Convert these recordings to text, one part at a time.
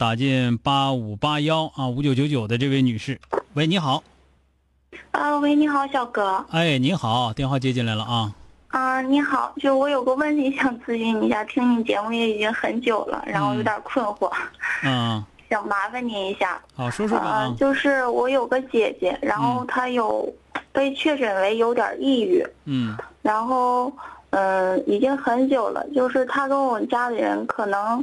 打进八五八幺啊五九九九的这位女士，喂，你好。啊，喂，你好，小哥。哎，你好，电话接进来了啊。啊，你好，就我有个问题想咨询你一下，听你节目也已经很久了，然后有点困惑。嗯。想麻烦您一下。好，说说吧。啊，就是我有个姐姐，然后她有被确诊为有点抑郁。嗯。然后，嗯，已经很久了，就是她跟我家里人可能。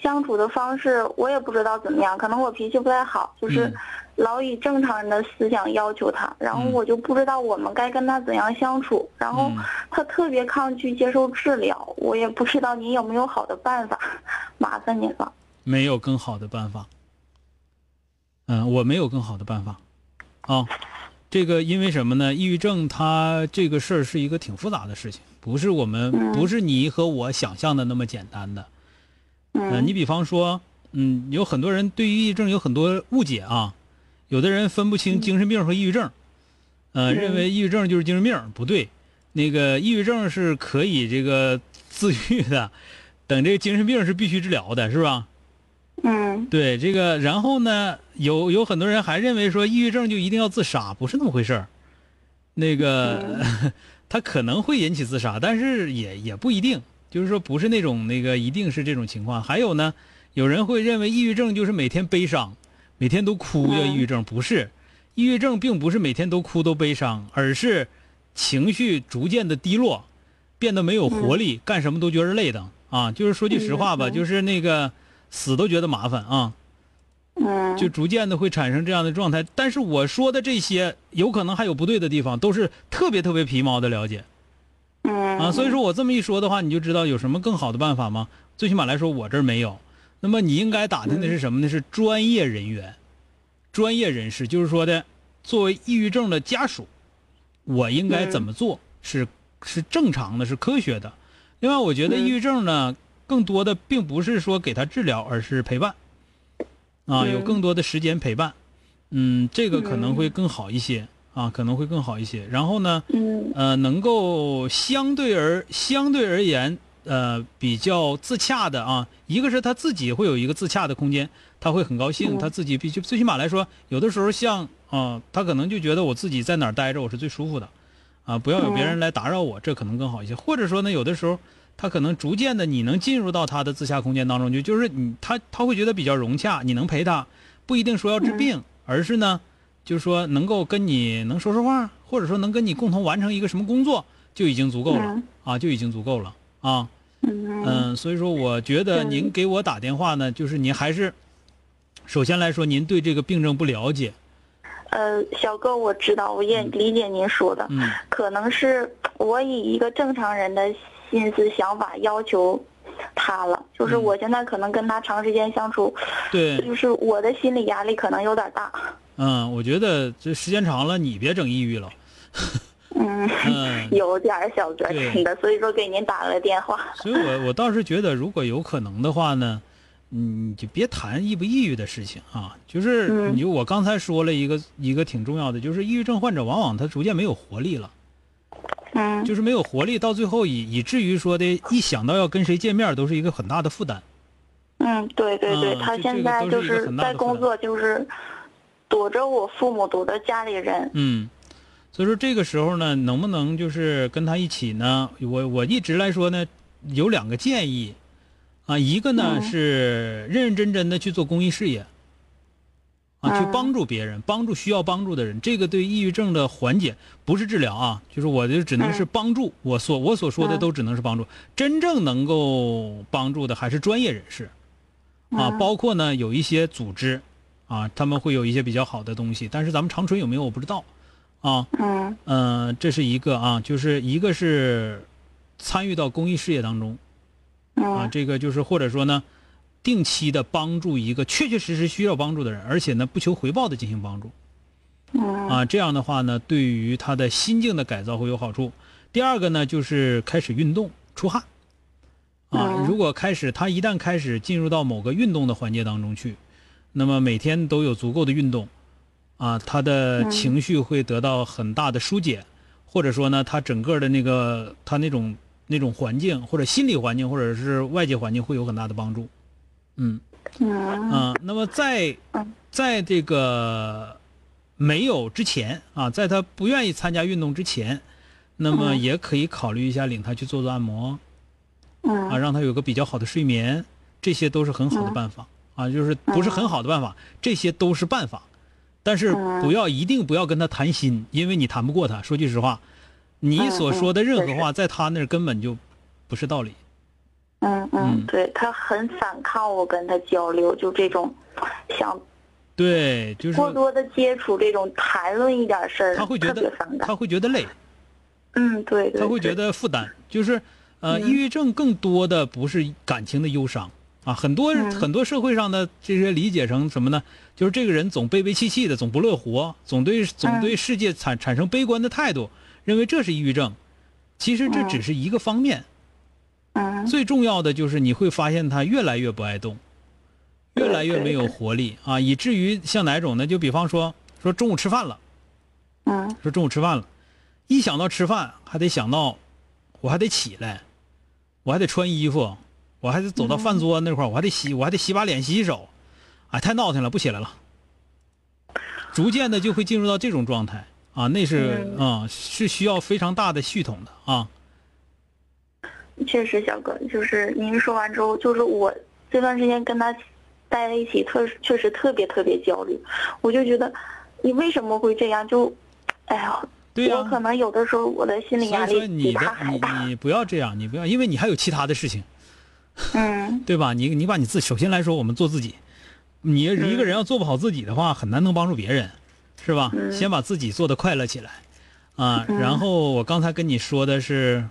相处的方式我也不知道怎么样，可能我脾气不太好，就是老以正常人的思想要求他，然后我就不知道我们该跟他怎样相处，然后他特别抗拒接受治疗，我也不知道您有没有好的办法，麻烦您了。没有更好的办法。嗯，我没有更好的办法。啊，这个因为什么呢？抑郁症它这个事儿是一个挺复杂的事情，不是我们不是你和我想象的那么简单的。嗯，你比方说，嗯，有很多人对于抑郁症有很多误解啊，有的人分不清精神病和抑郁症，呃，认为抑郁症就是精神病，不对，那个抑郁症是可以这个 自愈的，等这个精神病是必须治疗的，是吧？嗯，对，这个，然后呢，有有很多人还认为说抑郁症就一定要自杀，不是那么回事儿，那个 他可能会引起自杀，但是也也不一定。就是说，不是那种那个，一定是这种情况。还有呢，有人会认为抑郁症就是每天悲伤，每天都哭叫抑郁症，不是。抑郁症并不是每天都哭都悲伤，而是情绪逐渐的低落，变得没有活力，干什么都觉得累的啊。就是说句实话吧，就是那个死都觉得麻烦啊。嗯。就逐渐的会产生这样的状态。但是我说的这些，有可能还有不对的地方，都是特别特别皮毛的了解。啊，所以说我这么一说的话，你就知道有什么更好的办法吗？最起码来说，我这儿没有。那么你应该打听的是什么呢？是专业人员、专业人士，就是说的，作为抑郁症的家属，我应该怎么做是是正常的，是科学的。另外，我觉得抑郁症呢，更多的并不是说给他治疗，而是陪伴。啊，有更多的时间陪伴，嗯，这个可能会更好一些。啊，可能会更好一些。然后呢，呃，能够相对而相对而言，呃，比较自洽的啊。一个是他自己会有一个自洽的空间，他会很高兴，他自己必须最起码来说，有的时候像啊，他可能就觉得我自己在哪儿待着我是最舒服的，啊，不要有别人来打扰我，这可能更好一些。或者说呢，有的时候他可能逐渐的你能进入到他的自洽空间当中，就就是你他他会觉得比较融洽，你能陪他，不一定说要治病，而是呢。就是说，能够跟你能说说话，或者说能跟你共同完成一个什么工作，就已经足够了啊，就已经足够了啊。嗯，所以说，我觉得您给我打电话呢，就是您还是首先来说，您对这个病症不了解。呃，小哥，我知道，我也理解您说的，可能是我以一个正常人的心思想法要求他了，就是我现在可能跟他长时间相处，对，就是我的心理压力可能有点大。嗯，我觉得这时间长了，你别整抑郁了。嗯，有点小哥真的，所以说给您打了电话。所以我我倒是觉得，如果有可能的话呢，你就别谈抑不抑郁的事情啊。就是你就我刚才说了一个一个挺重要的，就是抑郁症患者往往他逐渐没有活力了。嗯。就是没有活力，到最后以以至于说的，一想到要跟谁见面，都是一个很大的负担。嗯，对对对，他现在就是在工作，就是。躲着我父母，躲着家里人。嗯，所以说这个时候呢，能不能就是跟他一起呢？我我一直来说呢，有两个建议，啊，一个呢是认认真真的去做公益事业，啊，去帮助别人，帮助需要帮助的人，这个对抑郁症的缓解不是治疗啊，就是我就只能是帮助。我所我所说的都只能是帮助，真正能够帮助的还是专业人士，啊，包括呢有一些组织，啊，他们会有一些比较好的东西，但是咱们长春有没有我不知道，啊，嗯嗯，这是一个啊，就是一个是参与到公益事业当中，啊，嗯这个就是或者说呢。定期的帮助一个确确实实需要帮助的人，而且呢不求回报的进行帮助，嗯啊，这样的话呢，对于他的心境的改造会有好处。第二个呢，就是开始运动出汗，啊，嗯如果开始他一旦开始进入到某个运动的环节当中去，那么每天都有足够的运动，啊，他的嗯。情绪会得到很大的疏解，或者说呢，他整个的那个他那种那种环境或者心理环境或者是外界环境会有很大的帮助，嗯。嗯。啊，那么在嗯。在这个没有之前啊，在他不愿意参加运动之前，那么嗯也可以考虑一下领他去做做按摩啊，嗯让他有个比较好的睡眠，这些都是很好的办法啊，就是不是很好的办法，这些都是办法，但是嗯。不要一定不要跟他谈心，因为你谈不过他。说句实话，你所说的任何话，在他那儿根本就不是道理。嗯嗯，对他很反抗我跟他交流，就这种想对，就是过多的接触这种谈论一点事儿，他会觉得他。会觉得累。嗯，对对，他会觉得负担，就是呃，嗯。抑郁症更多的不是感情的忧伤啊，很多、嗯很多社会上的这些理解成什么呢？就是这个人总悲悲戚戚的，总不乐活，总对嗯总对世界产产生悲观的态度，认为这是抑郁症。其实这只是一个方面，嗯最重要的就是你会发现他越来越不爱动，越来越没有活力啊，以至于像哪种呢？就比方说说中午吃饭了。嗯说中午吃饭了，一想到吃饭，还得想到我还得起来，我还得穿衣服，我还得走到饭桌那块儿，我还得洗，我还得洗把脸、洗洗手，哎，太闹腾了，不起来了。逐渐的就会进入到这种状态啊，那是啊、是需要非常大的系统的啊。确实，小哥，就是您说完之后，就是我这段时间跟他待在一起，特确实特别特别焦虑。我就觉得，你为什么会这样？就，哎呀，对呀、我可能有的时候我的心理压力比你的他还大。你你不要这样，你不要，因为你还有其他的事情，嗯。对吧？你你把你自首先来说，我们做自己，你一个人要做不好自己的话，很难能帮助别人，是吧？嗯。先把自己做的快乐起来，啊，嗯。然后我刚才跟你说的是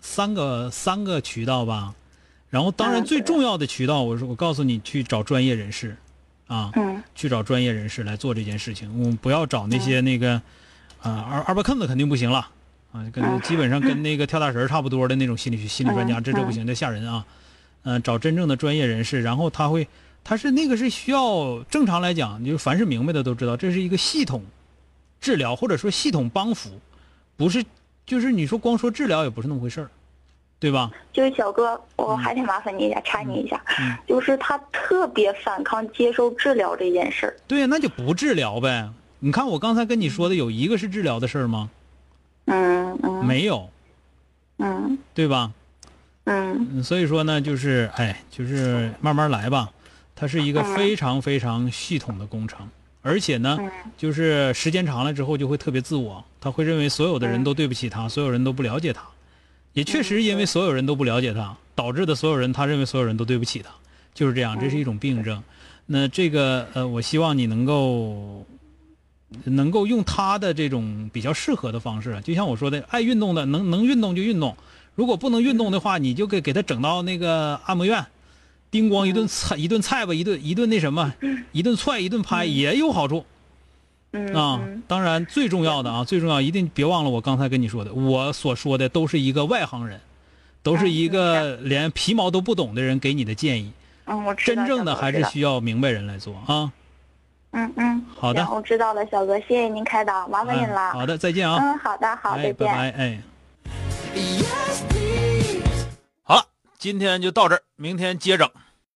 三个三个渠道吧，然后当然嗯最重要的渠道，我说我告诉你去找专业人士，啊，嗯。去找专业人士来做这件事情，我们不要找那些那个，啊二二八坑子肯定不行了，啊，跟嗯。基本上跟 那个跳大神儿差不多的那种心理学心理专家，嗯这这不行，这吓人啊，嗯、找真正的专业人士，然后他会，他是那个是需要正常来讲，就凡是明白的都知道，这是一个系统治疗或者说系统帮扶，不是就是你说光说治疗也不是那么回事儿，对吧？就是小哥，我还得麻烦你一下，插你一下，嗯就是他特别反抗接受治疗这件事儿。对呀，那就不治疗呗。你看我刚才跟你说的有一个是治疗的事儿吗？嗯嗯没有，嗯对吧？嗯。嗯，所以说呢，就是哎，就是慢慢来吧。它是一个非常非常系统的工程，而且呢，嗯。就是时间长了之后就会特别自我，他会认为所有的人都对不起他，所有人都不了解他，也确实因为所有人都不了解他，导致的所有人他认为所有人都对不起他，就是这样，这是一种病症。那这个呃，我希望你能够能够用他的这种比较适合的方式，就像我说的，爱运动的能能运动就运动，如果不能运动的话，你就给给他整到那个按摩院，叮咣一顿菜一顿菜吧，一顿一顿那什么，一顿踹一顿拍也有好处嗯啊。当然最重要的啊，最重要一定别忘了我刚才跟你说的，我所说的都是一个外行人，都是一个连皮毛都不懂的人给你的建议，嗯，我知道真正的还是需要明白人来做啊。嗯嗯，好的我知道了，小哥，谢谢您开导，麻烦您了。嗯好的，再见啊。嗯，好的，好，哎，再见。拜拜，哎。好了，今天就到这儿，明天接着。